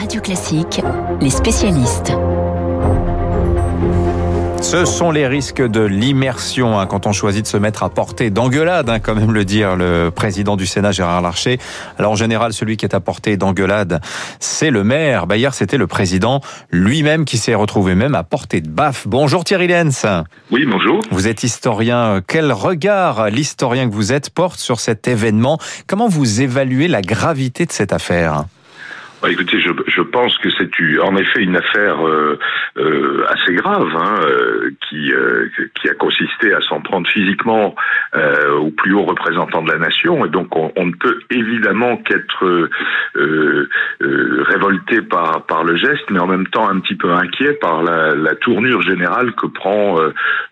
Radio Classique, les spécialistes. Ce sont les risques de l'immersion hein, quand on choisit de se mettre à portée d'engueulade, hein, quand même le dire le président du Sénat Gérard Larcher. Alors en général, celui qui est à portée d'engueulade, c'est le maire. Bah, hier, c'était le président lui-même qui s'est retrouvé même à portée de baffe. Bonjour Thierry Lenz. Oui, bonjour. Vous êtes historien. Quel regard l'historien que vous êtes porte sur cet événement? Comment vous évaluez la gravité de cette affaire? Bah, écoutez, je, pense que c'est en effet une affaire euh, euh, assez grave, hein, euh, qui, a consisté à s'en prendre physiquement au plus haut représentant de la nation, et donc on, ne peut évidemment qu'être révolté par, le geste, mais en même temps un petit peu inquiet par la, tournure générale que prend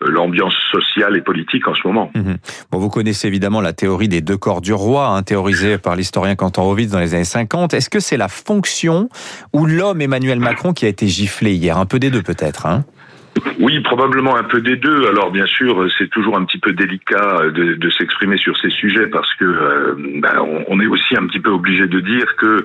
l'ambiance sociale et politique en ce moment. Mmh. Bon, vous connaissez évidemment la théorie des deux corps du roi, hein, théorisée par l'historien Quentin Rovitz dans les années 50. Est-ce que c'est la fonction ou l'homme Emmanuel Macron qui a été giflé hier Un peu des deux peut-être. Hein oui, probablement un peu des deux. Alors bien sûr, c'est toujours un petit peu délicat de, de s'exprimer sur ces sujets parce que euh, ben, on, est aussi un petit peu obligé de dire que euh,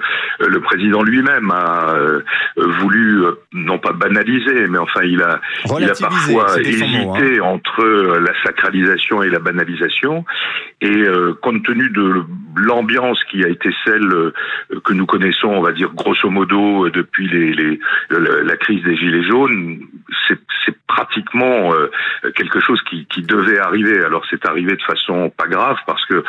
le président lui-même a euh, voulu non pas banaliser, mais enfin il a, il a parfois hésité hein. entre la sacralisation et la banalisation. Et compte tenu de l'ambiance qui a été celle que nous connaissons, on va dire grosso modo depuis les, les la crise des gilets jaunes, c'est pratiquement euh, quelque chose qui, qui, devait arriver. Alors c'est arrivé de façon pas grave parce que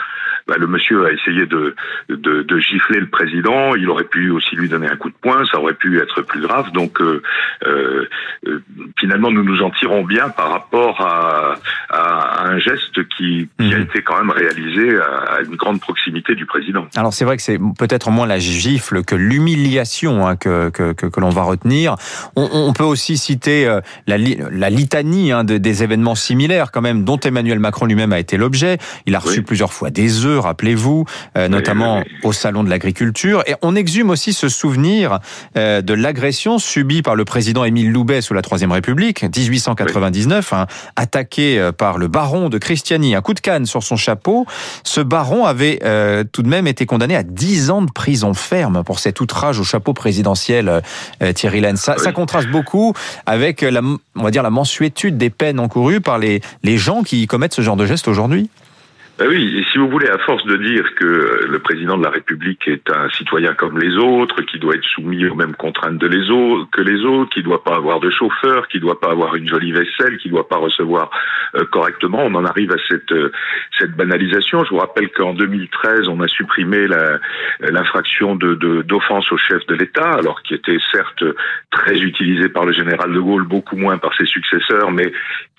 bah, le monsieur a essayé de, de, de, gifler le président. Il aurait pu aussi lui donner un coup de poing. Ça aurait pu être plus grave. Donc euh, euh, euh finalement, nous nous en tirons bien par rapport à, à un geste qui, qui a mhm. été quand même réalisé à, une grande proximité du président. Alors c'est vrai que c'est peut-être moins la gifle que l'humiliation hein, que, que, que, que l'on va retenir. On, on, peut aussi citer la la litanie hein, de, des événements similaires quand même, dont Emmanuel Macron lui-même a été l'objet. Il a reçu plusieurs fois des œufs, rappelez-vous, euh, notamment au salon de l'agriculture. Et on exhume aussi ce souvenir euh, de l'agression subie par le président Émile Loubet sous la Troisième République, 1899, hein, attaqué euh, par le baron de Christiani, un coup de canne sur son chapeau. Ce baron avait tout de même été condamné à 10 ans de prison ferme pour cet outrage au chapeau présidentiel, Thierry Lenz. Ça, ça contraste beaucoup avec la, on va dire, la mensuétude des peines encourues par les, gens qui commettent ce genre de gestes aujourd'hui? Et si vous voulez, à force de dire que le président de la République est un citoyen comme les autres, qui doit être soumis aux mêmes contraintes de les autres, que les autres, qui ne doit pas avoir de chauffeur, qui ne doit pas avoir une jolie vaisselle, qui ne doit pas recevoir euh, correctement, on en arrive à cette, euh, banalisation. Je vous rappelle qu'en 2013, on a supprimé l'infraction d'offense au chef de l'État, alors qui était certes très utilisé par le général de Gaulle, beaucoup moins par ses successeurs, mais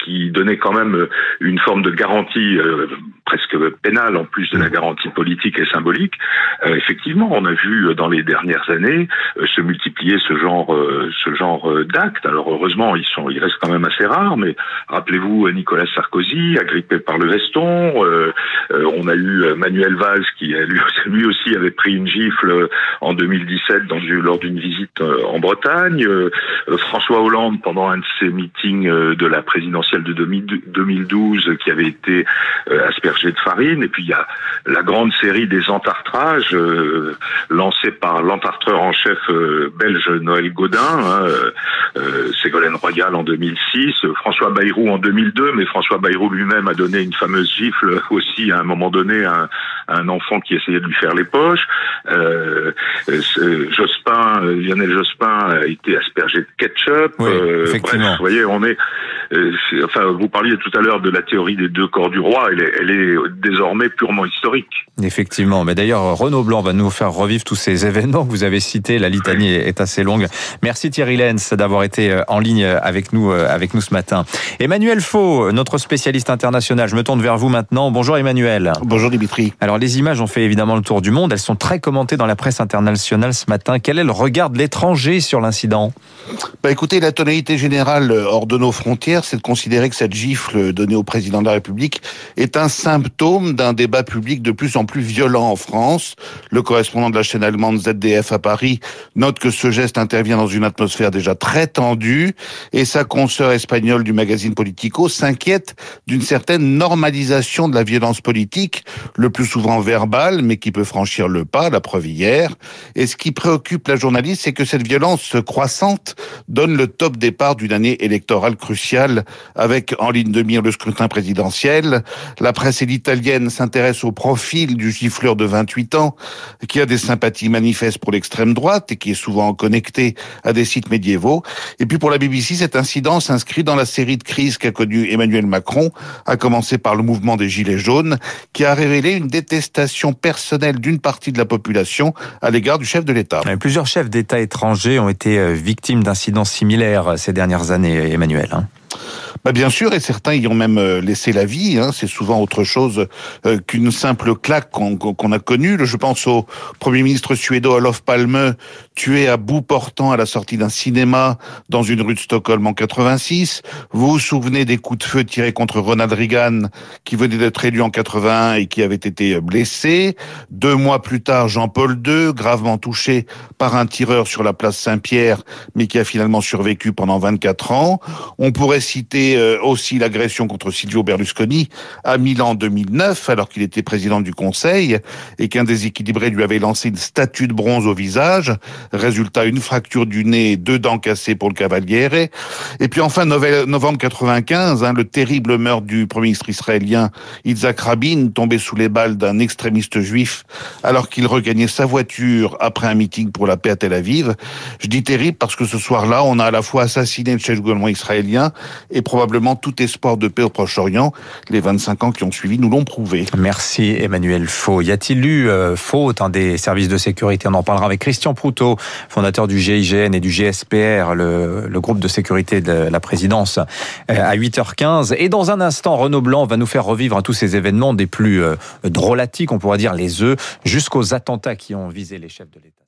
qui donnait quand même une forme de garantie euh, presque pénale en plus de la garantie politique et symbolique. Euh, effectivement, on a vu euh, dans les dernières années euh, se multiplier ce genre, d'actes. Alors heureusement, ils sont, ils restent quand même assez rares. Mais rappelez-vous Nicolas Sarkozy, agrippé par le veston. on a eu Manuel Valls qui lui, aussi avait pris une gifle en 2017 dans, lors d'une visite en Bretagne. François Hollande pendant un de ses meetings de la présidentielle de 2012 qui avait été aspergé de farine. Il y a la grande série des entartrages euh, lancée par l'entartreur en chef euh, belge Noël Godin, hein, euh, Ségolène Royal en 2006, François Bayrou en 2002, mais François Bayrou lui-même a donné une fameuse gifle aussi à un moment donné à un, enfant qui essayait de lui faire les poches. Jospin, Lionel Jospin a été aspergé de ketchup. effectivement. vous voyez, on est, enfin, vous parliez tout à l'heure de la théorie des deux corps du roi. Elle est, elle est désormais purement historique. Effectivement. Mais d'ailleurs, Renaud Blanc va nous faire revivre tous ces événements que vous avez cités. La litanie est assez longue. Merci Thierry Lenz d'avoir été euh, en ligne avec nous, euh, avec nous ce matin. Emmanuel Faux, notre spécialiste international. Je me tourne vers vous maintenant. Bonjour Emmanuel. Bonjour Dimitri. Alors les images ont fait évidemment le tour du monde. Elles sont très commentées dans la presse internationale ce matin. Quel est le regard de l'étranger sur l'incident? Bah écoutez, la tonalité générale euh, hors de nos frontières, c'est de considérer que cette gifle donnée au président de la République est un symptôme d'un débat public de plus en plus violent en France. Le correspondant de la chaîne allemande ZDF à Paris note que ce geste intervient dans une atmosphère déjà très tendue et sa consoeur espagnole du magazine Politico s'inquiète d'une certaine normalisation de la violence politique, le plus souvent verbale, mais qui peut franchir le pas, la preuve hier. Et ce qui préoccupe la journaliste, c'est que cette violence croissante donne le top départ d'une année électorale cruciale avec en ligne de mire le scrutin présidentiel. La presse italienne s'intéresse au profil du gifleur de 28 ans qui a des sympathies manifestes pour l'extrême droite et qui est souvent connecté à des sites médiévaux. Et puis pour la BBC, cet incident s'inscrit dans la série de crises qu'a connu Emmanuel Macron, à commencer par le mouvement des Gilets jaunes, qui a révélé une détestation personnelle d'une partie de la population à l'égard du chef de l'État. Plusieurs chefs d'État étrangers ont été euh, victimes d'incidents similaires euh, ces dernières années, Emmanuel. Hein. Bah bien sûr, et certains y ont même euh, laissé la vie. Hein. C'est souvent autre chose euh, qu'une simple claque qu'on a connue. Je pense au Premier ministre suédois Olof Palme, tué à bout portant à la sortie d'un cinéma dans une rue de Stockholm en 86. Vous vous souvenez des coups de feu tirés contre Ronald Reagan, qui venait d'être élu en 81 et qui avait été blessé. Deux mois plus tard, Jean-Paul II, gravement touché par un tireur sur la place Saint-Pierre, mais qui a finalement survécu pendant 24 ans. On pourrait citer euh, aussi l'agression contre Silvio Berlusconi à Milan en 2009, alors qu'il était président du Conseil, et qu'un déséquilibré lui avait lancé une statue de bronze au visage. Résultat, une fracture du nez deux dents cassées pour le Cavaliere. Et puis enfin, novembre 95, hein, le terrible meurtre du premier ministre israélien Yitzhak Rabin, tombé sous les balles d'un extrémiste juif alors qu'il regagnait sa voiture après un meeting pour la paix à Tel Aviv. Je dis terrible parce que ce soir-là, on a à la fois assassiné le chef du gouvernement israélien et probablement tout espoir de paix au Proche-Orient. Les 25 ans qui ont suivi nous l'ont prouvé. Merci Emmanuel Faux. Y a-t-il eu euh, faute hein, des services de sécurité? On en parlera avec Christian Proutot, fondateur du GIGN et du GSPR, le, le groupe de sécurité de la présidence, euh, à 8h15. Et dans un instant, Renaud Blanc va nous faire revivre tous ces événements des plus euh, drôlatiques, on pourrait dire les œufs, jusqu'aux attentats qui ont visé les chefs de l'État.